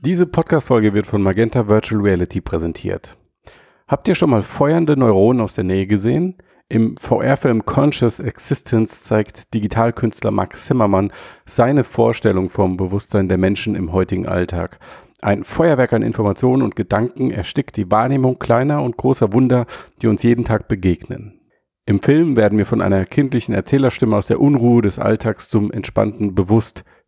Diese Podcast-Folge wird von Magenta Virtual Reality präsentiert. Habt ihr schon mal feuernde Neuronen aus der Nähe gesehen? Im VR-Film Conscious Existence zeigt Digitalkünstler Max Zimmermann seine Vorstellung vom Bewusstsein der Menschen im heutigen Alltag. Ein Feuerwerk an Informationen und Gedanken erstickt die Wahrnehmung kleiner und großer Wunder, die uns jeden Tag begegnen. Im Film werden wir von einer kindlichen Erzählerstimme aus der Unruhe des Alltags zum entspannten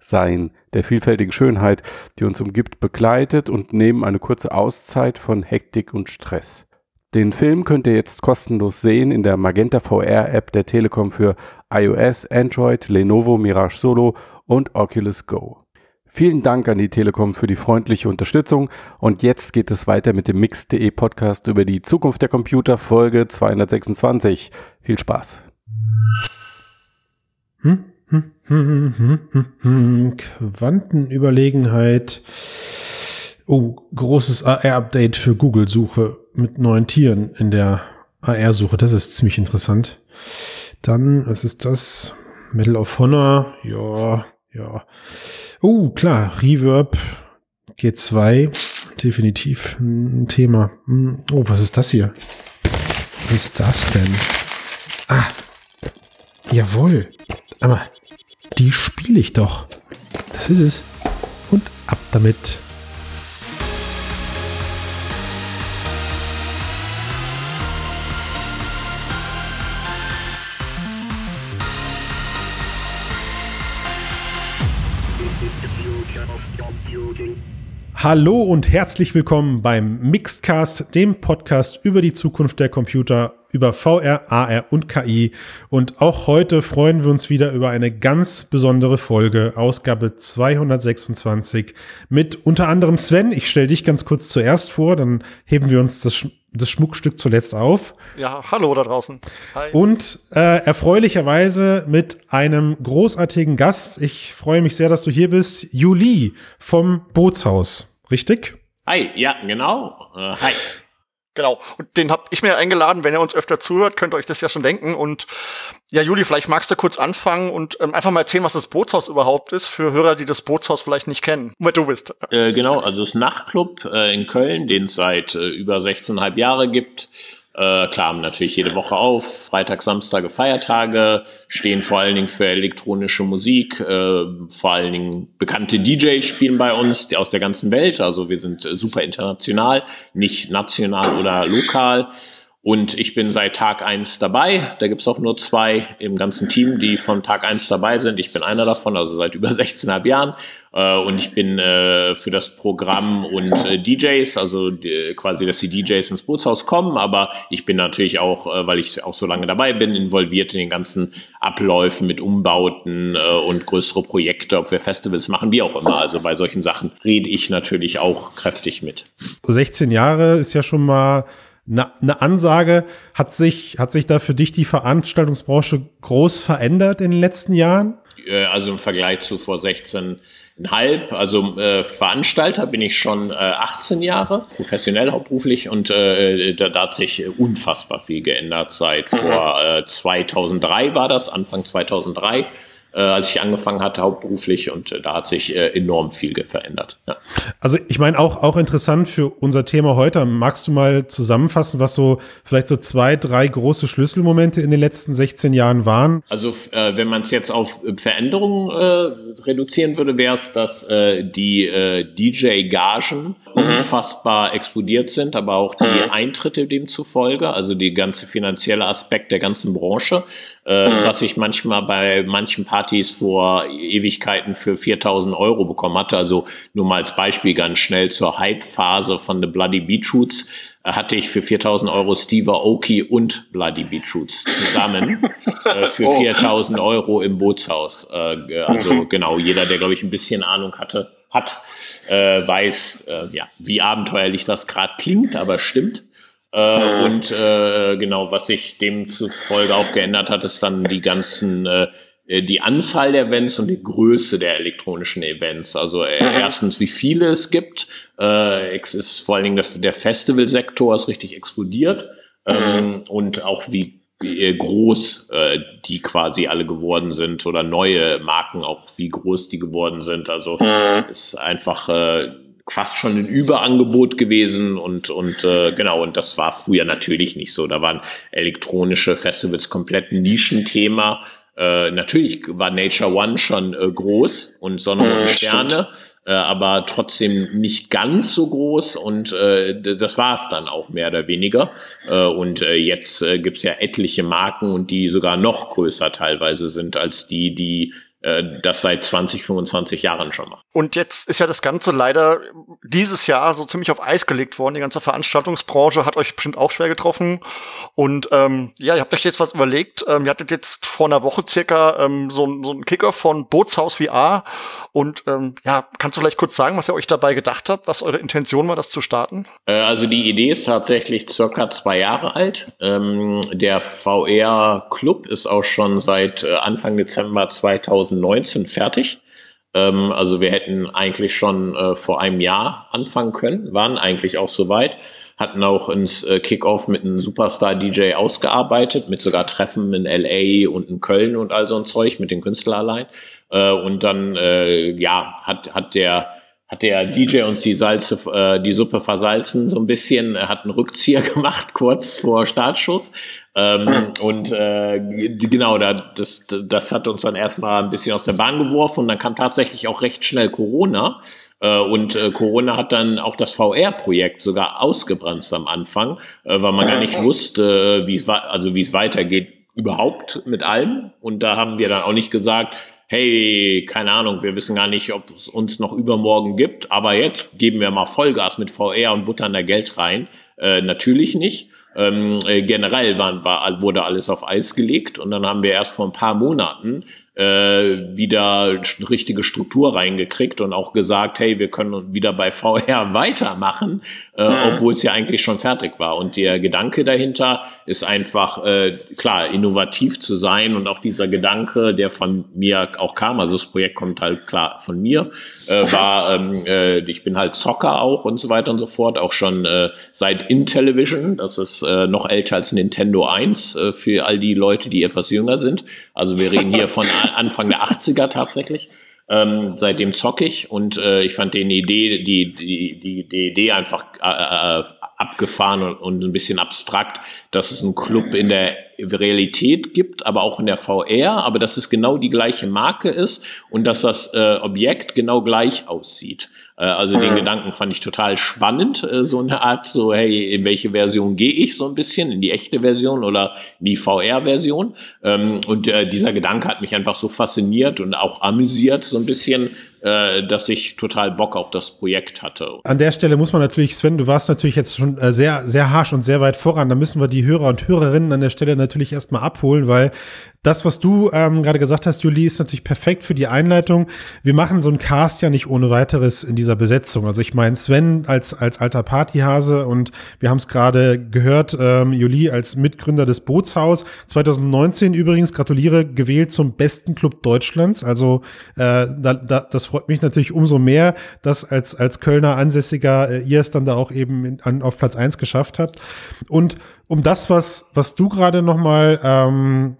Bewusstsein der vielfältigen Schönheit, die uns umgibt, begleitet und nehmen eine kurze Auszeit von Hektik und Stress. Den Film könnt ihr jetzt kostenlos sehen in der Magenta VR App der Telekom für iOS, Android, Lenovo Mirage Solo und Oculus Go. Vielen Dank an die Telekom für die freundliche Unterstützung und jetzt geht es weiter mit dem Mix.de Podcast über die Zukunft der Computer Folge 226. Viel Spaß. Quantenüberlegenheit. Oh, großes AR-Update für Google-Suche mit neuen Tieren in der AR-Suche. Das ist ziemlich interessant. Dann, was ist das? Medal of Honor. Ja, ja. Oh, klar, Reverb G2, definitiv ein Thema. Hm, oh, was ist das hier? Was ist das denn? Ah, jawohl. Aber die spiele ich doch. Das ist es. Und ab damit. Hallo und herzlich willkommen beim Mixedcast, dem Podcast über die Zukunft der Computer, über VR, AR und KI. Und auch heute freuen wir uns wieder über eine ganz besondere Folge, Ausgabe 226, mit unter anderem Sven. Ich stelle dich ganz kurz zuerst vor, dann heben wir uns das, das Schmuckstück zuletzt auf. Ja, hallo da draußen. Hi. Und äh, erfreulicherweise mit einem großartigen Gast. Ich freue mich sehr, dass du hier bist. Juli vom Bootshaus richtig? Hi, ja, genau. Äh, hi. Genau. Und den hab ich mir eingeladen. Wenn ihr uns öfter zuhört, könnt ihr euch das ja schon denken. Und ja, Juli, vielleicht magst du kurz anfangen und ähm, einfach mal erzählen, was das Bootshaus überhaupt ist, für Hörer, die das Bootshaus vielleicht nicht kennen. Wer du bist. Äh, genau, also das Nachtclub äh, in Köln, den es seit äh, über 16,5 Jahre gibt. Äh, klar, natürlich jede Woche auf, Freitag, Samstage, Feiertage, stehen vor allen Dingen für elektronische Musik, äh, vor allen Dingen bekannte DJs spielen bei uns, die aus der ganzen Welt, also wir sind äh, super international, nicht national oder lokal. Und ich bin seit Tag eins dabei. Da gibt's auch nur zwei im ganzen Team, die von Tag eins dabei sind. Ich bin einer davon, also seit über 16,5 Jahren. Äh, und ich bin äh, für das Programm und äh, DJs, also quasi, dass die DJs ins Bootshaus kommen. Aber ich bin natürlich auch, weil ich auch so lange dabei bin, involviert in den ganzen Abläufen mit Umbauten und größere Projekte, ob wir Festivals machen, wie auch immer. Also bei solchen Sachen rede ich natürlich auch kräftig mit. 16 Jahre ist ja schon mal eine, eine Ansage. Hat sich, hat sich da für dich die Veranstaltungsbranche groß verändert in den letzten Jahren? Äh, also im Vergleich zu vor 16,5. Also äh, Veranstalter bin ich schon äh, 18 Jahre, professionell hauptberuflich und äh, da, da, hat sich unfassbar viel geändert seit vor 2003 äh, war das, Anfang 2003 äh, als ich angefangen hatte hauptberuflich und äh, da hat sich äh, enorm viel verändert. Ja. Also ich meine auch auch interessant für unser Thema heute. Magst du mal zusammenfassen, was so vielleicht so zwei, drei große Schlüsselmomente in den letzten 16 Jahren waren? Also äh, wenn man es jetzt auf Veränderungen äh, reduzieren würde, wäre es, dass äh, die äh, DJ-Gagen mhm. unfassbar explodiert sind, aber auch die mhm. Eintritte demzufolge, also die ganze finanzielle Aspekt der ganzen Branche, äh, mhm. was ich manchmal bei manchen Partys vor Ewigkeiten für 4000 Euro bekommen hatte. Also nur mal als Beispiel ganz schnell zur Hype-Phase von The Bloody Beetroots äh, hatte ich für 4000 Euro Steve Aoki und Bloody Beetroots zusammen äh, für 4000 Euro im Bootshaus. Äh, also genau, jeder, der glaube ich ein bisschen Ahnung hatte, hat, äh, weiß, äh, ja, wie abenteuerlich das gerade klingt, aber stimmt. Äh, und äh, genau, was sich demzufolge auch geändert hat, ist dann die ganzen äh, äh, die Anzahl der Events und die Größe der elektronischen Events. Also äh, erstens, wie viele es gibt. Äh, es ist vor allen Dingen der, der Festivalsektor ist richtig explodiert. Ähm, und auch wie äh, groß äh, die quasi alle geworden sind oder neue Marken auch wie groß die geworden sind. Also ist einfach äh, fast schon ein Überangebot gewesen und und äh, genau und das war früher natürlich nicht so. Da waren elektronische Festivals komplett ein Nischenthema. Äh, natürlich war Nature One schon äh, groß und Sonne und Sterne, äh, aber trotzdem nicht ganz so groß und äh, das war es dann auch mehr oder weniger. Äh, und äh, jetzt äh, gibt es ja etliche Marken und die sogar noch größer teilweise sind als die, die das seit 20, 25 Jahren schon macht. Und jetzt ist ja das Ganze leider dieses Jahr so ziemlich auf Eis gelegt worden. Die ganze Veranstaltungsbranche hat euch bestimmt auch schwer getroffen. Und ähm, ja, ihr habt euch jetzt was überlegt. Ähm, ihr hattet jetzt vor einer Woche circa ähm, so, so einen Kicker von Bootshaus VR. Und ähm, ja, kannst du vielleicht kurz sagen, was ihr euch dabei gedacht habt, was eure Intention war, das zu starten? Äh, also die Idee ist tatsächlich circa zwei Jahre alt. Ähm, der VR-Club ist auch schon seit äh, Anfang Dezember 2019 fertig. Ähm, also wir hätten eigentlich schon äh, vor einem Jahr anfangen können, waren eigentlich auch soweit, hatten auch ins äh, Kickoff mit einem Superstar-DJ ausgearbeitet, mit sogar Treffen in LA und in Köln und all so ein Zeug mit den Künstlern allein. Äh, und dann, äh, ja, hat, hat der hat der DJ uns die Salze, äh, die Suppe versalzen so ein bisschen, er hat einen Rückzieher gemacht kurz vor Startschuss. Ähm, und äh, genau, da, das, das hat uns dann erstmal ein bisschen aus der Bahn geworfen. Und dann kam tatsächlich auch recht schnell Corona. Äh, und äh, Corona hat dann auch das VR-Projekt sogar ausgebremst am Anfang, äh, weil man gar nicht wusste, wie es also wie es weitergeht überhaupt mit allem. Und da haben wir dann auch nicht gesagt, hey, keine Ahnung, wir wissen gar nicht, ob es uns noch übermorgen gibt, aber jetzt geben wir mal Vollgas mit VR und buttern da Geld rein. Äh, natürlich nicht. Ähm, äh, generell war, war, wurde alles auf Eis gelegt und dann haben wir erst vor ein paar Monaten äh, wieder eine richtige Struktur reingekriegt und auch gesagt, hey, wir können wieder bei VR weitermachen, äh, mhm. obwohl es ja eigentlich schon fertig war. Und der Gedanke dahinter ist einfach, äh, klar, innovativ zu sein und auch dieser Gedanke, der von mir auch kam, also das Projekt kommt halt klar von mir, äh, war, ähm, äh, ich bin halt Zocker auch und so weiter und so fort, auch schon äh, seit Intellivision, das ist äh, noch älter als Nintendo 1 äh, für all die Leute, die etwas jünger sind. Also wir reden hier von Anfang der 80er tatsächlich. Ähm, seitdem zocke ich und äh, ich fand die Idee, die, die, die, die Idee einfach äh, äh, abgefahren und, und ein bisschen abstrakt, dass es einen Club in der Realität gibt, aber auch in der VR, aber dass es genau die gleiche Marke ist und dass das äh, Objekt genau gleich aussieht. Äh, also den Gedanken fand ich total spannend, äh, so eine Art, so hey, in welche Version gehe ich so ein bisschen, in die echte Version oder die VR-Version. Ähm, und äh, dieser Gedanke hat mich einfach so fasziniert und auch amüsiert so ein bisschen, äh, dass ich total Bock auf das Projekt hatte. An der Stelle muss man natürlich, Sven, du warst natürlich jetzt schon äh, sehr, sehr harsch und sehr weit voran. Da müssen wir die Hörer und Hörerinnen an der Stelle natürlich erstmal abholen, weil das, was du ähm, gerade gesagt hast, Juli, ist natürlich perfekt für die Einleitung. Wir machen so einen Cast ja nicht ohne weiteres in dieser Besetzung. Also ich meine Sven als, als alter Partyhase und wir haben es gerade gehört, ähm, Juli als Mitgründer des Bootshaus. 2019 übrigens, gratuliere, gewählt zum besten Club Deutschlands. Also äh, da, da, das freut mich natürlich umso mehr, dass als, als Kölner Ansässiger äh, ihr es dann da auch eben in, an, auf Platz eins geschafft habt. Und um das, was, was du gerade noch mal ähm,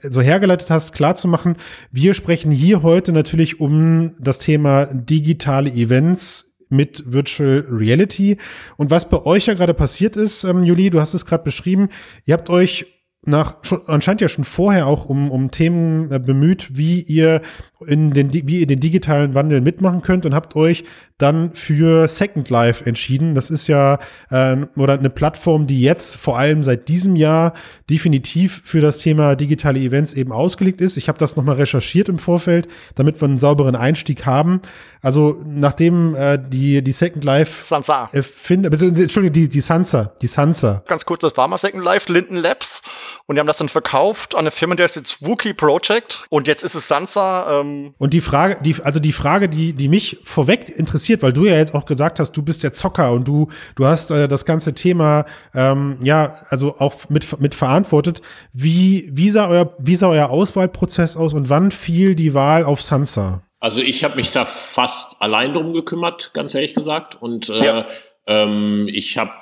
so hergeleitet hast, klar zu machen, wir sprechen hier heute natürlich um das Thema digitale Events mit Virtual Reality. Und was bei euch ja gerade passiert ist, ähm, Juli, du hast es gerade beschrieben, ihr habt euch nach schon, anscheinend ja schon vorher auch um, um Themen äh, bemüht, wie ihr in den, wie ihr den digitalen Wandel mitmachen könnt und habt euch dann für Second Life entschieden. Das ist ja äh, oder eine Plattform, die jetzt vor allem seit diesem Jahr definitiv für das Thema digitale Events eben ausgelegt ist. Ich habe das nochmal recherchiert im Vorfeld, damit wir einen sauberen Einstieg haben. Also nachdem äh, die die Second Life Sansa finde, Entschuldigung, die die Sansa, die Sansa. Ganz kurz, das war mal Second Life, Linden Labs und die haben das dann verkauft an eine Firma, der ist jetzt Wookie Project und jetzt ist es Sansa. Ähm und die Frage, die also die Frage, die die mich vorweg interessiert weil du ja jetzt auch gesagt hast, du bist der Zocker und du, du hast äh, das ganze Thema ähm, ja, also auch mit, mit verantwortet. Wie, wie, sah euer, wie sah euer Auswahlprozess aus und wann fiel die Wahl auf Sansa? Also ich habe mich da fast allein drum gekümmert, ganz ehrlich gesagt. Und äh, ja. ähm, ich habe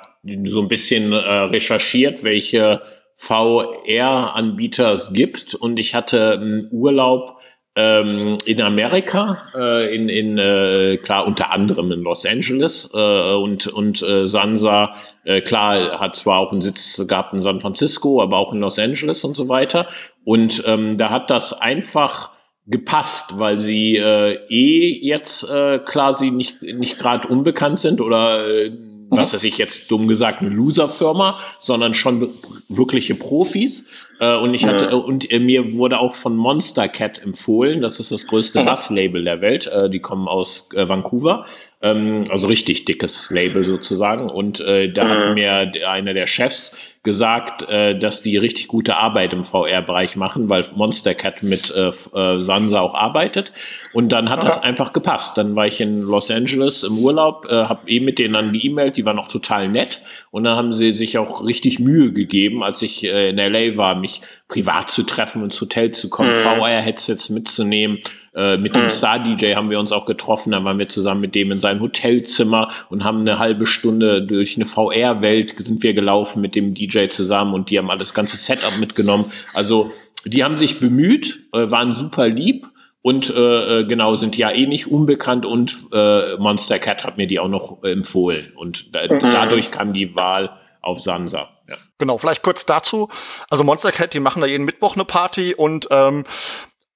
so ein bisschen äh, recherchiert, welche VR-Anbieter es gibt. Und ich hatte einen Urlaub ähm, in Amerika, äh, in, in äh, klar unter anderem in Los Angeles äh, und und äh, Sansa äh, klar hat zwar auch einen Sitz gehabt in San Francisco, aber auch in Los Angeles und so weiter. Und ähm, da hat das einfach gepasst, weil sie äh, eh jetzt äh, klar sie nicht nicht gerade unbekannt sind oder äh, was weiß ich jetzt dumm gesagt, eine Loser-Firma, sondern schon wirkliche Profis. Äh, und ich hatte, ja. und äh, mir wurde auch von Monster Cat empfohlen. Das ist das größte Bass-Label der Welt. Äh, die kommen aus Vancouver. Ähm, also richtig dickes Label sozusagen. Und äh, da hat mir einer der Chefs gesagt, äh, dass die richtig gute Arbeit im VR-Bereich machen, weil Monster Cat mit äh, äh, Sansa auch arbeitet. Und dann hat das einfach gepasst. Dann war ich in Los Angeles im Urlaub, äh, habe eh mit denen dann geemailt, die waren auch total nett. Und dann haben sie sich auch richtig Mühe gegeben, als ich äh, in LA war, mich privat zu treffen, ins Hotel zu kommen, mhm. VR-Headsets mitzunehmen. Äh, mit dem mhm. Star-DJ haben wir uns auch getroffen, dann waren wir zusammen mit dem in seinem Hotelzimmer und haben eine halbe Stunde durch eine VR-Welt sind wir gelaufen mit dem DJ zusammen und die haben alles ganze Setup mitgenommen. Also die haben sich bemüht, äh, waren super lieb und äh, äh genau sind ja eh nicht unbekannt und äh, Monster Cat hat mir die auch noch empfohlen und da, mhm. dadurch kam die Wahl auf Sansa. Genau, vielleicht kurz dazu. Also Monster Cat, die machen da jeden Mittwoch eine Party und ähm,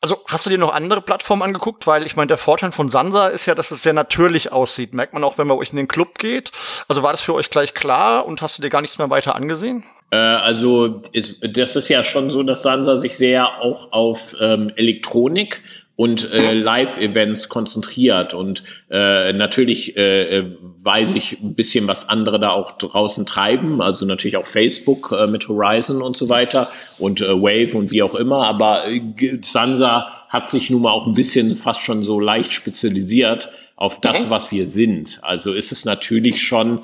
also hast du dir noch andere Plattformen angeguckt? Weil ich meine, der Vorteil von Sansa ist ja, dass es sehr natürlich aussieht. Merkt man auch, wenn man euch in den Club geht. Also war das für euch gleich klar und hast du dir gar nichts mehr weiter angesehen? Äh, also ist, das ist ja schon so, dass Sansa sich sehr auch auf ähm, Elektronik und äh, Live-Events konzentriert. Und äh, natürlich äh, weiß ich ein bisschen, was andere da auch draußen treiben. Also natürlich auch Facebook äh, mit Horizon und so weiter und äh, Wave und wie auch immer. Aber äh, Sansa hat sich nun mal auch ein bisschen fast schon so leicht spezialisiert auf das, was wir sind. Also ist es natürlich schon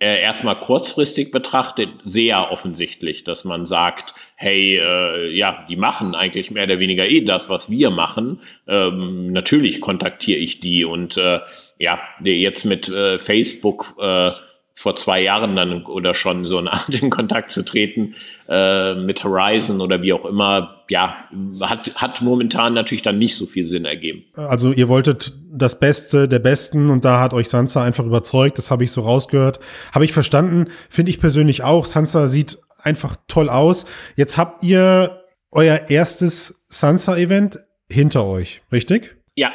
äh, erstmal kurzfristig betrachtet sehr offensichtlich, dass man sagt, hey, äh, ja, die machen eigentlich mehr oder weniger eh das, was wir machen. Ähm, natürlich kontaktiere ich die und äh, ja, jetzt mit äh, Facebook äh, vor zwei Jahren dann oder schon so eine Art in Kontakt zu treten äh, mit Horizon oder wie auch immer, ja, hat, hat momentan natürlich dann nicht so viel Sinn ergeben. Also ihr wolltet das Beste der Besten und da hat euch Sansa einfach überzeugt, das habe ich so rausgehört. Habe ich verstanden, finde ich persönlich auch. Sansa sieht einfach toll aus. Jetzt habt ihr euer erstes Sansa-Event hinter euch, richtig? Ja,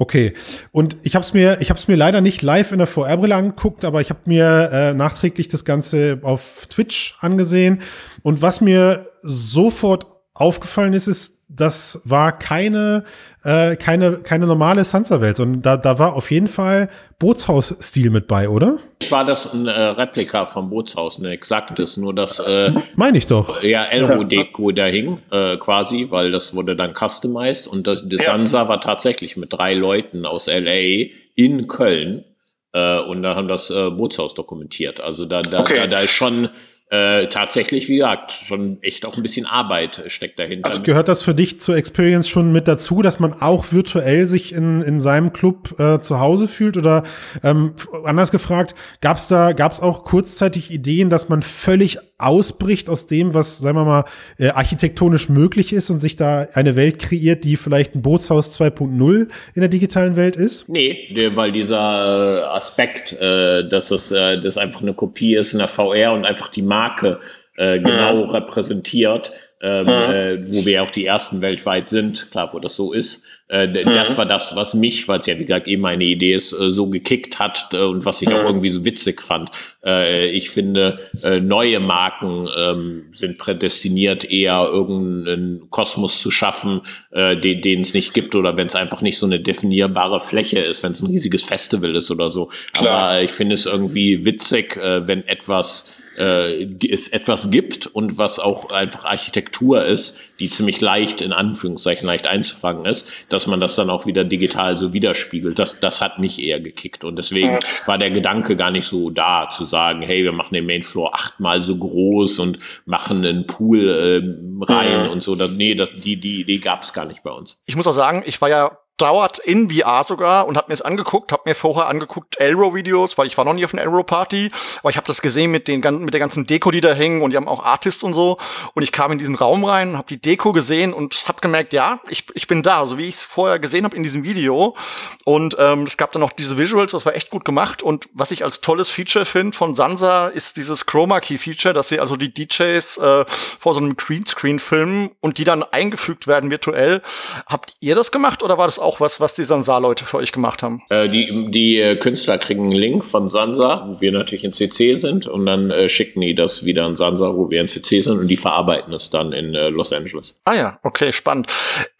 Okay, und ich habe es mir, ich habe mir leider nicht live in der VR-Brille angeguckt, aber ich habe mir äh, nachträglich das Ganze auf Twitch angesehen. Und was mir sofort aufgefallen ist, ist, das war keine, äh, keine, keine normale Sansa-Welt, sondern da, da war auf jeden Fall Bootshaus-Stil mit bei, oder? War das ein äh, Replika vom Bootshaus, ein exaktes, nur dass äh, meine ich doch. Ja, Elro-Deko da hing, äh, quasi, weil das wurde dann customized und das, das ja. Sansa war tatsächlich mit drei Leuten aus LA in Köln äh, und da haben das äh, Bootshaus dokumentiert. Also da, da, okay. da, da ist schon äh, tatsächlich, wie gesagt, schon echt auch ein bisschen Arbeit steckt dahinter. Also gehört das für dich zur Experience schon mit dazu, dass man auch virtuell sich in, in seinem Club äh, zu Hause fühlt? Oder ähm, anders gefragt, gab es da gab's auch kurzzeitig Ideen, dass man völlig ausbricht aus dem, was, sagen wir mal, äh, architektonisch möglich ist und sich da eine Welt kreiert, die vielleicht ein Bootshaus 2.0 in der digitalen Welt ist? Nee, weil dieser äh, Aspekt, äh, dass es äh, das einfach eine Kopie ist in der VR und einfach die Marke äh, genau mhm. repräsentiert, ähm, mhm. äh, wo wir auch die ersten weltweit sind, klar, wo das so ist. Äh, mhm. Das war das, was mich, weil es ja wie gesagt eben meine Idee ist, äh, so gekickt hat äh, und was ich auch irgendwie so witzig fand. Äh, ich finde, neue Marken ähm, sind prädestiniert, eher irgendeinen Kosmos zu schaffen, den, es nicht gibt oder wenn es einfach nicht so eine definierbare Fläche ist, wenn es ein riesiges Festival ist oder so. Klar. Aber ich finde es irgendwie witzig, wenn etwas äh, es etwas gibt und was auch einfach Architektur ist, die ziemlich leicht, in Anführungszeichen, leicht einzufangen ist, dass man das dann auch wieder digital so widerspiegelt. Das, das hat mich eher gekickt. Und deswegen war der Gedanke gar nicht so da, zu sagen, hey, wir machen den Mainfloor achtmal so groß und machen einen Pool äh, rein mhm. und so. Das, nee, das, die, die Idee gab es gar nicht bei uns. Ich muss auch sagen, ich war ja dauert in VR sogar und habe mir es angeguckt, habe mir vorher angeguckt Elro-Videos, weil ich war noch nie auf einer Elro-Party, aber ich habe das gesehen mit den mit der ganzen Deko, die da hängen und die haben auch Artists und so. Und ich kam in diesen Raum rein, habe die Deko gesehen und habe gemerkt, ja, ich, ich bin da, so wie ich es vorher gesehen habe in diesem Video. Und ähm, es gab dann noch diese Visuals, das war echt gut gemacht. Und was ich als tolles Feature finde von Sansa ist dieses Chroma Key Feature, dass sie also die DJs äh, vor so einem Greenscreen filmen und die dann eingefügt werden virtuell. Habt ihr das gemacht oder war das auch was, was die Sansa-Leute für euch gemacht haben? Äh, die die äh, Künstler kriegen einen Link von Sansa, wo wir natürlich in CC sind und dann äh, schicken die das wieder an Sansa, wo wir in CC sind und die verarbeiten es dann in äh, Los Angeles. Ah ja, okay, spannend.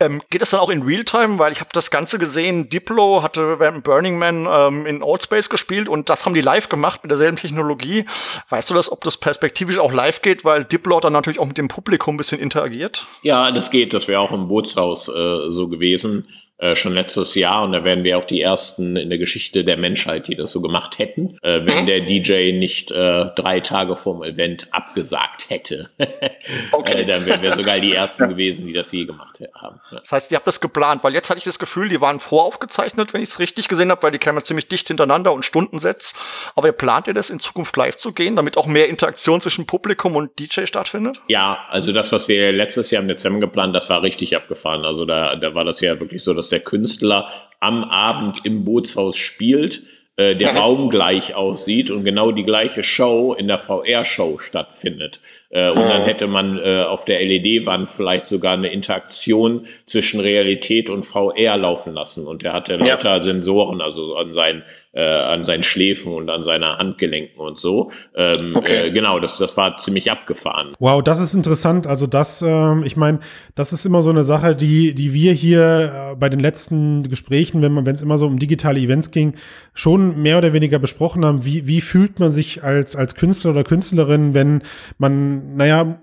Ähm, geht das dann auch in Realtime? Weil ich habe das Ganze gesehen, Diplo hatte Burning Man ähm, in Old Space gespielt und das haben die live gemacht mit derselben Technologie. Weißt du das, ob das perspektivisch auch live geht, weil Diplo dann natürlich auch mit dem Publikum ein bisschen interagiert? Ja, das geht. Das wäre auch im Bootshaus äh, so gewesen. Äh, schon letztes Jahr und da wären wir auch die ersten in der Geschichte der Menschheit, die das so gemacht hätten, äh, wenn der DJ nicht äh, drei Tage vorm Event abgesagt hätte. okay. äh, dann wären wir sogar die ersten gewesen, die das je gemacht haben. Ja. Das heißt, ihr habt das geplant, weil jetzt hatte ich das Gefühl, die waren voraufgezeichnet, wenn ich es richtig gesehen habe, weil die kamen ziemlich dicht hintereinander und Stundensets. Aber ihr plant ihr das in Zukunft live zu gehen, damit auch mehr Interaktion zwischen Publikum und DJ stattfindet? Ja, also das, was wir letztes Jahr im Dezember geplant, das war richtig abgefahren. Also da, da war das ja wirklich so, dass der Künstler am Abend im Bootshaus spielt äh, der Raum gleich aussieht und genau die gleiche Show in der VR-Show stattfindet. Äh, und dann hätte man äh, auf der LED-Wand vielleicht sogar eine Interaktion zwischen Realität und VR laufen lassen. Und er hatte lauter ja. Sensoren, also an seinen, äh, an seinen Schläfen und an seiner Handgelenken und so. Ähm, okay. äh, genau, das, das war ziemlich abgefahren. Wow, das ist interessant. Also das, ähm, ich meine, das ist immer so eine Sache, die, die wir hier äh, bei den letzten Gesprächen, wenn man, wenn es immer so um digitale Events ging, schon mehr oder weniger besprochen haben, wie, wie fühlt man sich als, als Künstler oder Künstlerin, wenn man, naja,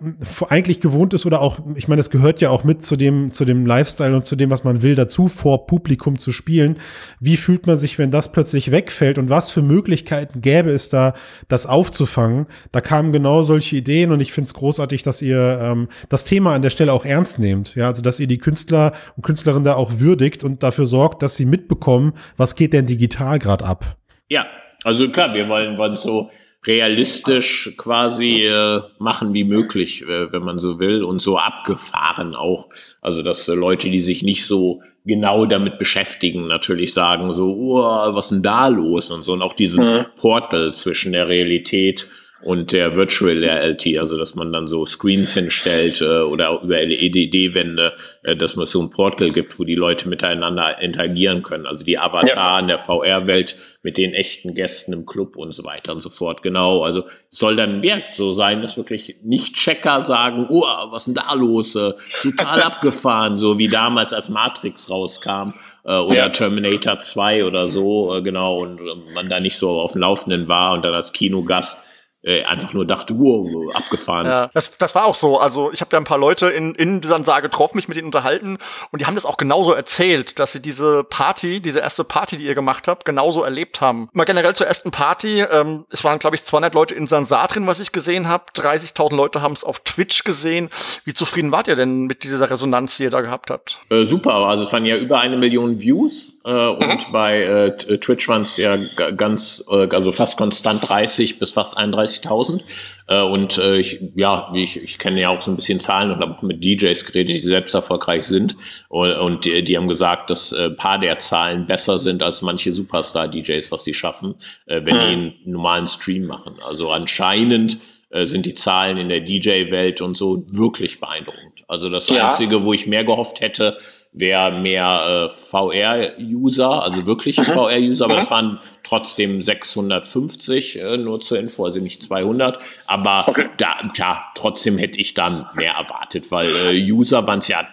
eigentlich gewohnt ist oder auch, ich meine, es gehört ja auch mit zu dem, zu dem Lifestyle und zu dem, was man will, dazu vor Publikum zu spielen. Wie fühlt man sich, wenn das plötzlich wegfällt und was für Möglichkeiten gäbe es da, das aufzufangen? Da kamen genau solche Ideen und ich finde es großartig, dass ihr ähm, das Thema an der Stelle auch ernst nehmt. Ja, also dass ihr die Künstler und Künstlerinnen da auch würdigt und dafür sorgt, dass sie mitbekommen, was geht denn digital gerade ab. Ja, also klar, wir wollen, wollen so realistisch quasi äh, machen wie möglich, äh, wenn man so will, und so abgefahren auch. Also dass äh, Leute, die sich nicht so genau damit beschäftigen, natürlich sagen so, oh, was ist denn da los und so, und auch diesen mhm. Portal zwischen der Realität und der Virtual Reality, also dass man dann so Screens hinstellt äh, oder über LED-Wände, äh, dass man so ein Portal gibt, wo die Leute miteinander interagieren können. Also die Avatar ja. in der VR-Welt mit den echten Gästen im Club und so weiter und so fort. Genau, also soll dann ja, so sein, dass wirklich nicht Checker sagen, oh, was ist denn da los? Äh, total abgefahren, so wie damals als Matrix rauskam äh, oder ja. Terminator 2 oder so, äh, genau, und äh, man da nicht so auf dem Laufenden war und dann als Kinogast äh, einfach nur dachte, wow, abgefahren. Ja, das, das war auch so. Also ich habe ja ein paar Leute in, in dieser Saal getroffen, mich mit ihnen unterhalten und die haben das auch genauso erzählt, dass sie diese Party, diese erste Party, die ihr gemacht habt, genauso erlebt haben. Mal generell zur ersten Party, ähm, es waren glaube ich 200 Leute in Sansar drin, was ich gesehen habe. 30.000 Leute haben es auf Twitch gesehen. Wie zufrieden wart ihr denn mit dieser Resonanz, die ihr da gehabt habt? Äh, super, also es waren ja über eine Million Views äh, und mhm. bei äh, Twitch waren es ja ganz, äh, also fast konstant 30 bis fast 31 30.000. Äh, und äh, ich, ja, ich, ich kenne ja auch so ein bisschen Zahlen und habe auch mit DJs geredet, die selbst erfolgreich sind. Und, und die, die haben gesagt, dass äh, paar der Zahlen besser sind als manche Superstar-DJs, was sie schaffen, äh, wenn die einen normalen Stream machen. Also anscheinend äh, sind die Zahlen in der DJ-Welt und so wirklich beeindruckend. Also das ja. Einzige, wo ich mehr gehofft hätte, wäre mehr äh, VR-User, also wirkliche mhm. VR-User, aber mhm. das waren trotzdem 650, äh, nur zur Info, also nicht 200. Aber okay. da, ja, trotzdem hätte ich dann mehr erwartet, weil äh, User waren es ja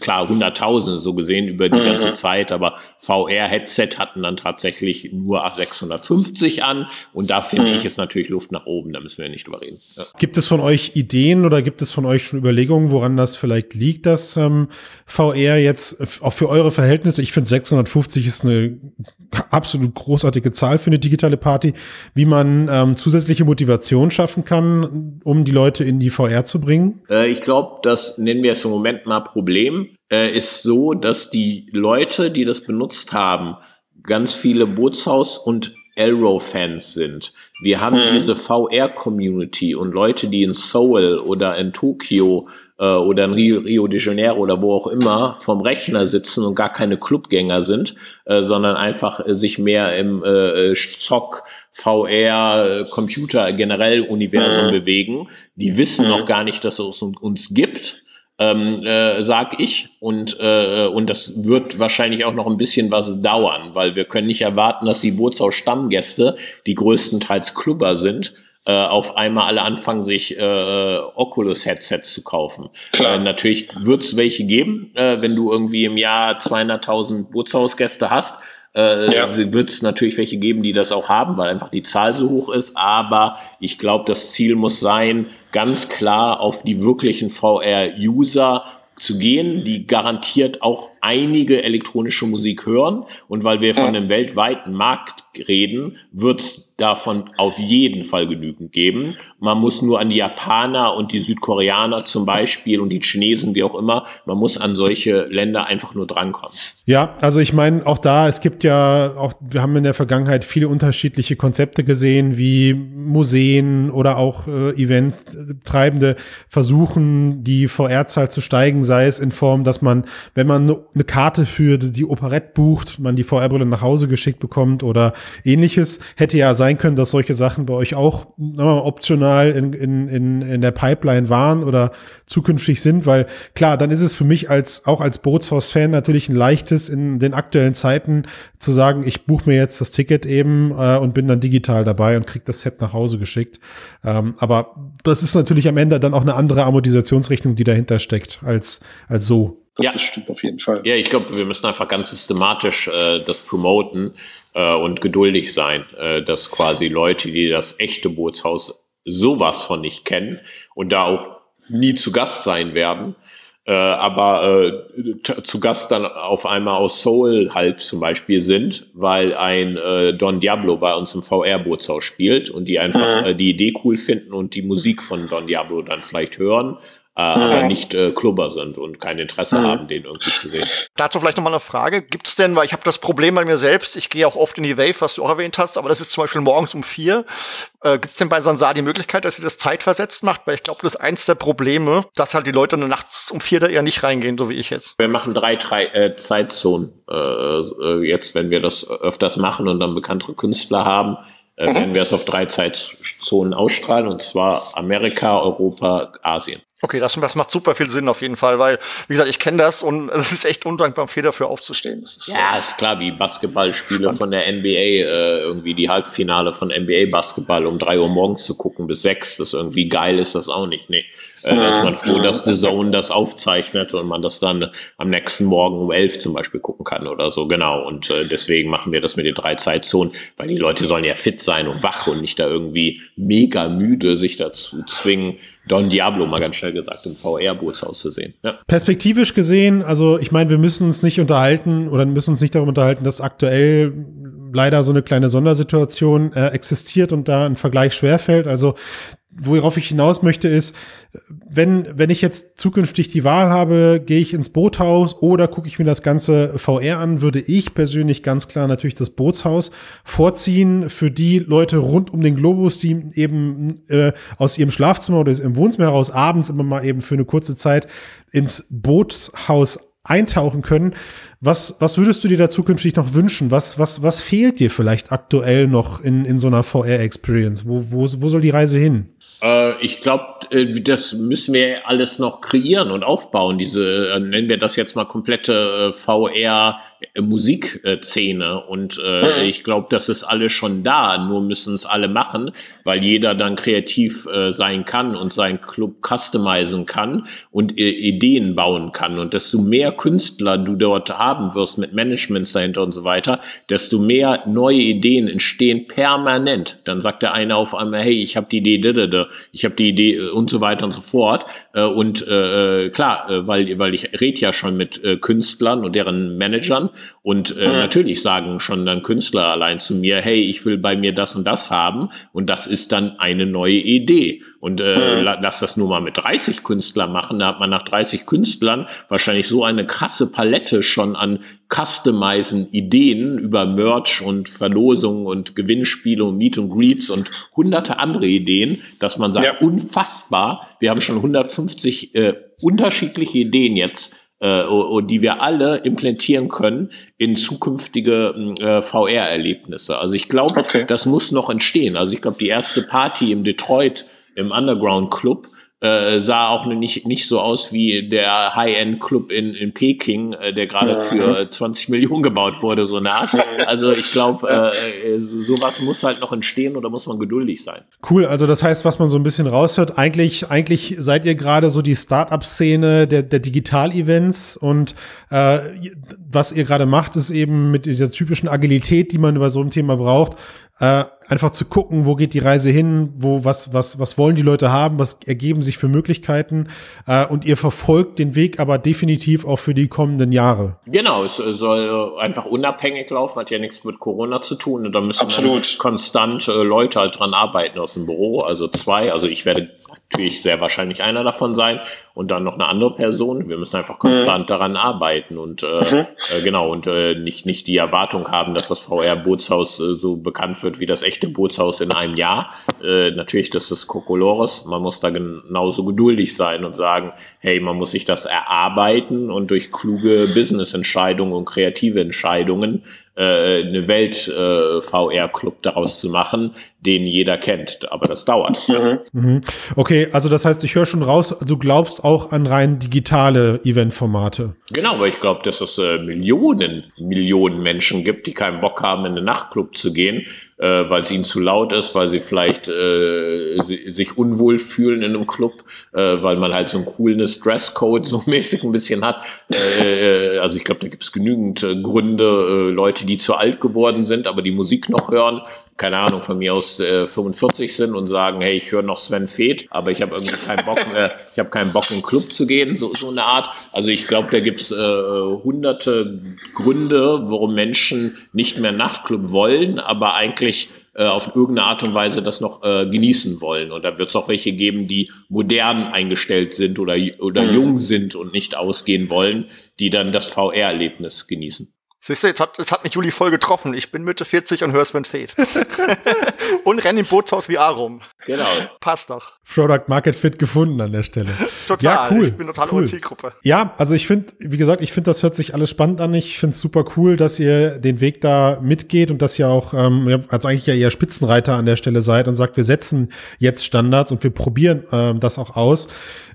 klar 100.000 so gesehen über die mhm. ganze Zeit, aber VR-Headset hatten dann tatsächlich nur 650 an und da finde mhm. ich es natürlich Luft nach oben, da müssen wir nicht drüber reden. Ja. Gibt es von euch Ideen oder gibt es von euch schon Überlegungen, woran das vielleicht liegt, dass ähm, VR jetzt auch für eure Verhältnisse, ich finde 650 ist eine absolut großartige Zahl für eine digitale Party, wie man ähm, zusätzliche Motivation schaffen kann, um die Leute in die VR zu bringen? Äh, ich glaube, das nennen wir jetzt im Moment mal Problem. äh, ist so, dass die Leute, die das benutzt haben, ganz viele Bootshaus- und Elrow-Fans sind. Wir haben mhm. diese VR-Community und Leute, die in Seoul oder in Tokio oder in Rio, Rio, de Janeiro oder wo auch immer vom Rechner sitzen und gar keine Clubgänger sind, äh, sondern einfach äh, sich mehr im äh, Zock, VR, Computer generell Universum mhm. bewegen. Die wissen mhm. noch gar nicht, dass es uns gibt ähm, äh, sag ich. Und, äh, und das wird wahrscheinlich auch noch ein bisschen was dauern, weil wir können nicht erwarten, dass die Bootshaus Stammgäste, die größtenteils Klubber sind, äh, auf einmal alle anfangen, sich äh, Oculus-Headsets zu kaufen. Klar. Äh, natürlich wird es welche geben, äh, wenn du irgendwie im Jahr 200.000 Bootshausgäste hast äh, ja. wird es natürlich welche geben, die das auch haben, weil einfach die Zahl so hoch ist. Aber ich glaube, das Ziel muss sein, ganz klar auf die wirklichen VR-User zu gehen, die garantiert auch einige elektronische Musik hören. Und weil wir von einem weltweiten Markt reden, wird es davon auf jeden Fall genügend geben. Man muss nur an die Japaner und die Südkoreaner zum Beispiel und die Chinesen, wie auch immer, man muss an solche Länder einfach nur drankommen. Ja, also ich meine, auch da, es gibt ja auch, wir haben in der Vergangenheit viele unterschiedliche Konzepte gesehen, wie Museen oder auch äh, Eventtreibende versuchen, die VR-Zahl zu steigen, sei es in Form, dass man, wenn man eine Karte für die Operette bucht, man die VR-Brille nach Hause geschickt bekommt oder ähnliches, hätte ja sein können, dass solche Sachen bei euch auch optional in, in, in, in der Pipeline waren oder zukünftig sind, weil klar, dann ist es für mich als auch als Bootshaus-Fan natürlich ein leichtes in den aktuellen Zeiten zu sagen, ich buche mir jetzt das Ticket eben äh, und bin dann digital dabei und krieg das Set nach Hause geschickt. Ähm, aber das ist natürlich am Ende dann auch eine andere Amortisationsrechnung, die dahinter steckt, als, als so. Das ja. stimmt auf jeden Fall. Ja, ich glaube, wir müssen einfach ganz systematisch äh, das promoten äh, und geduldig sein, äh, dass quasi Leute, die das echte Bootshaus sowas von nicht kennen und da auch nie zu Gast sein werden, äh, aber äh, zu Gast dann auf einmal aus Seoul halt zum Beispiel sind, weil ein äh, Don Diablo bei uns im VR-Bootshaus spielt und die einfach mhm. äh, die Idee cool finden und die Musik von Don Diablo dann vielleicht hören äh, aber nicht äh, Klubber sind und kein Interesse mhm. haben, den irgendwie zu sehen. Dazu vielleicht nochmal eine Frage. Gibt's denn, weil ich habe das Problem bei mir selbst, ich gehe auch oft in die Wave, was du auch erwähnt hast, aber das ist zum Beispiel morgens um vier. Äh, Gibt denn bei Sansar die Möglichkeit, dass ihr das zeitversetzt macht? Weil ich glaube, das ist eins der Probleme, dass halt die Leute nachts um vier da eher nicht reingehen, so wie ich jetzt. Wir machen drei, drei äh, Zeitzonen äh, äh, jetzt, wenn wir das öfters machen und dann bekanntere Künstler haben, äh, mhm. werden wir es auf drei Zeitzonen ausstrahlen, und zwar Amerika, Europa, Asien. Okay, das, das, macht super viel Sinn auf jeden Fall, weil, wie gesagt, ich kenne das und es ist echt undankbar, viel dafür aufzustehen. Ist, ja, ist klar, wie Basketballspiele von der NBA, äh, irgendwie die Halbfinale von NBA Basketball um drei Uhr morgens zu gucken bis sechs, das irgendwie geil ist das auch nicht. Nee. Äh, da ist man froh, dass The Zone das aufzeichnet und man das dann am nächsten Morgen um elf zum Beispiel gucken kann oder so, genau. Und äh, deswegen machen wir das mit den drei Zeitzonen, weil die Leute sollen ja fit sein und wach und nicht da irgendwie mega müde sich dazu zwingen, Don Diablo mal ganz schnell gesagt im VR-Bootshaus zu sehen. Ja. Perspektivisch gesehen, also ich meine, wir müssen uns nicht unterhalten oder müssen uns nicht darüber unterhalten, dass aktuell leider so eine kleine Sondersituation äh, existiert und da ein Vergleich schwerfällt. Also worauf ich hinaus möchte, ist, wenn, wenn ich jetzt zukünftig die Wahl habe, gehe ich ins Boothaus oder gucke ich mir das Ganze VR an, würde ich persönlich ganz klar natürlich das Bootshaus vorziehen für die Leute rund um den Globus, die eben äh, aus ihrem Schlafzimmer oder im Wohnzimmer heraus abends immer mal eben für eine kurze Zeit ins Bootshaus eintauchen können. Was, was würdest du dir da zukünftig noch wünschen? Was, was, was fehlt dir vielleicht aktuell noch in, in so einer VR-Experience? Wo, wo, wo soll die Reise hin? Äh, ich glaube, äh, das müssen wir alles noch kreieren und aufbauen. Diese, äh, nennen wir das jetzt mal komplette VR-Musikszene. Und mhm. ich glaube, das ist alles schon da. Nur müssen es alle machen, weil jeder dann kreativ sein kann und seinen Club customizen kann und Ideen bauen kann. Und desto mehr Künstler du dort hast, haben wirst mit Managements dahinter und so weiter, desto mehr neue Ideen entstehen permanent. Dann sagt der eine auf einmal, hey, ich habe die Idee, ich habe die Idee äh, und so weiter und so fort. Äh, und äh, klar, weil, weil ich rede ja schon mit Künstlern und deren Managern und äh, natürlich sagen schon dann Künstler allein zu mir, hey, ich will bei mir das und das haben und das ist dann eine neue Idee. Und äh, lass das nur mal mit 30 Künstlern machen, da hat man nach 30 Künstlern wahrscheinlich so eine krasse Palette schon an customizen Ideen über Merch und Verlosungen und Gewinnspiele und Meet and Greets und hunderte andere Ideen, dass man sagt, ja. unfassbar, wir haben schon 150 äh, unterschiedliche Ideen jetzt äh, die wir alle implementieren können in zukünftige äh, VR-Erlebnisse. Also ich glaube, okay. das muss noch entstehen. Also ich glaube, die erste Party im Detroit im Underground Club äh, sah auch nicht, nicht so aus wie der High-End-Club in, in Peking, äh, der gerade ja. für 20 Millionen gebaut wurde, so nah. Also ich glaube, äh, sowas muss halt noch entstehen oder muss man geduldig sein. Cool, also das heißt, was man so ein bisschen raushört, eigentlich, eigentlich seid ihr gerade so die Start-up-Szene der, der Digital-Events und äh, was ihr gerade macht, ist eben mit dieser typischen Agilität, die man über so ein Thema braucht, äh, einfach zu gucken, wo geht die Reise hin, wo was was was wollen die Leute haben, was ergeben sich für Möglichkeiten äh, und ihr verfolgt den Weg aber definitiv auch für die kommenden Jahre. Genau, es soll einfach unabhängig laufen, hat ja nichts mit Corona zu tun und da müssen Absolut. konstant äh, Leute halt dran arbeiten aus dem Büro, also zwei, also ich werde natürlich sehr wahrscheinlich einer davon sein und dann noch eine andere Person. Wir müssen einfach konstant mhm. daran arbeiten und äh, mhm. äh, genau und äh, nicht nicht die Erwartung haben, dass das VR Bootshaus äh, so bekannt wird wie das echte Bootshaus in einem Jahr. Äh, natürlich, das ist Kokolores. Man muss da genauso geduldig sein und sagen, hey, man muss sich das erarbeiten und durch kluge Business-Entscheidungen und kreative Entscheidungen äh, eine Welt-VR-Club äh, daraus zu machen, den jeder kennt. Aber das dauert. Mhm. mhm. Okay, also das heißt, ich höre schon raus, du glaubst auch an rein digitale Eventformate. Genau, weil ich glaube, dass es äh, Millionen, Millionen Menschen gibt, die keinen Bock haben, in den Nachtclub zu gehen, äh, weil es ihnen zu laut ist, weil sie vielleicht äh, sie, sich unwohl fühlen in einem Club, äh, weil man halt so einen coolen Dresscode so mäßig ein bisschen hat. Äh, also ich glaube, da gibt es genügend Gründe, Leute, die zu alt geworden sind, aber die Musik noch hören, keine Ahnung, von mir aus äh, 45 sind und sagen, hey, ich höre noch Sven Feth, aber ich habe irgendwie keinen Bock, äh, ich habe keinen Bock in den Club zu gehen, so, so eine Art. Also ich glaube, da gibt's äh, hunderte Gründe, warum Menschen nicht mehr Nachtclub wollen, aber eigentlich äh, auf irgendeine Art und Weise das noch äh, genießen wollen. Und da wird es auch welche geben, die modern eingestellt sind oder, oder mhm. jung sind und nicht ausgehen wollen, die dann das VR-Erlebnis genießen. Siehst du, jetzt hat, jetzt hat mich Juli voll getroffen. Ich bin Mitte 40 und höre Sven Fate. und renne im Bootshaus wie A rum. Genau. Passt doch. Product Market Fit gefunden an der Stelle. Total. Ja, cool. Ich bin total cool. Zielgruppe. Ja, also ich finde, wie gesagt, ich finde, das hört sich alles spannend an. Ich finde es super cool, dass ihr den Weg da mitgeht und dass ihr auch, ähm, also eigentlich ja eher Spitzenreiter an der Stelle seid und sagt, wir setzen jetzt Standards und wir probieren ähm, das auch aus.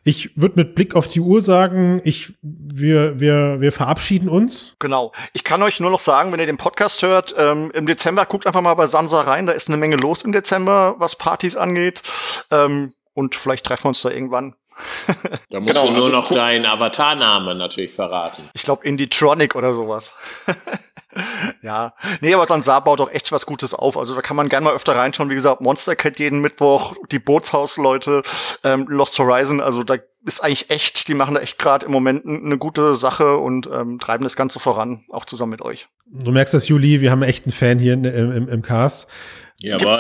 Ich würde mit Blick auf die Uhr sagen, ich, wir, wir, wir verabschieden uns. Genau. Ich kann euch nur noch sagen, wenn ihr den Podcast hört, ähm, im Dezember guckt einfach mal bei Sansa rein. Da ist eine Menge los im Dezember, was Partys angeht. Ähm, und vielleicht treffen wir uns da irgendwann. da musst genau, du nur also, noch deinen Avatarnamen natürlich verraten. Ich glaube Indietronic oder sowas. ja, nee, aber Sansar baut auch echt was Gutes auf. Also da kann man gerne mal öfter reinschauen. Wie gesagt, Monster Cat jeden Mittwoch, die Bootshausleute, ähm, Lost Horizon. Also da ist eigentlich echt, die machen da echt gerade im Moment eine gute Sache und ähm, treiben das Ganze voran, auch zusammen mit euch. Du merkst das, Juli, wir haben echt einen Fan hier im, im, im Cast. Jawohl.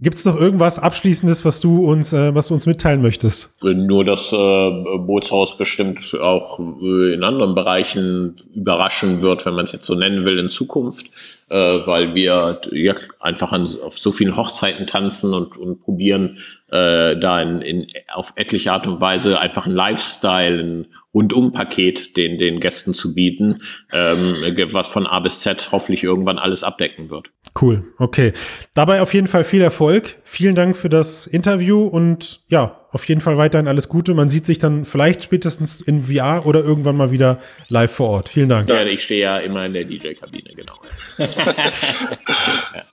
Gibt es noch irgendwas Abschließendes, was du uns, äh, was du uns mitteilen möchtest? Nur das äh, Bootshaus bestimmt auch äh, in anderen Bereichen überraschen wird, wenn man es jetzt so nennen will, in Zukunft, äh, weil wir ja, einfach an, auf so vielen Hochzeiten tanzen und, und probieren, äh, da in, in, auf etliche Art und Weise einfach ein Lifestyle, ein Rundum-Paket den, den Gästen zu bieten, ähm, was von A bis Z hoffentlich irgendwann alles abdecken wird. Cool, okay. Dabei auf jeden Fall viel Erfolg. Vielen Dank für das Interview und ja, auf jeden Fall weiterhin alles Gute. Man sieht sich dann vielleicht spätestens in VR oder irgendwann mal wieder live vor Ort. Vielen Dank. Ja, ich stehe ja immer in der DJ-Kabine, genau.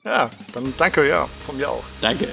ja, dann danke, ja, von mir auch. Danke.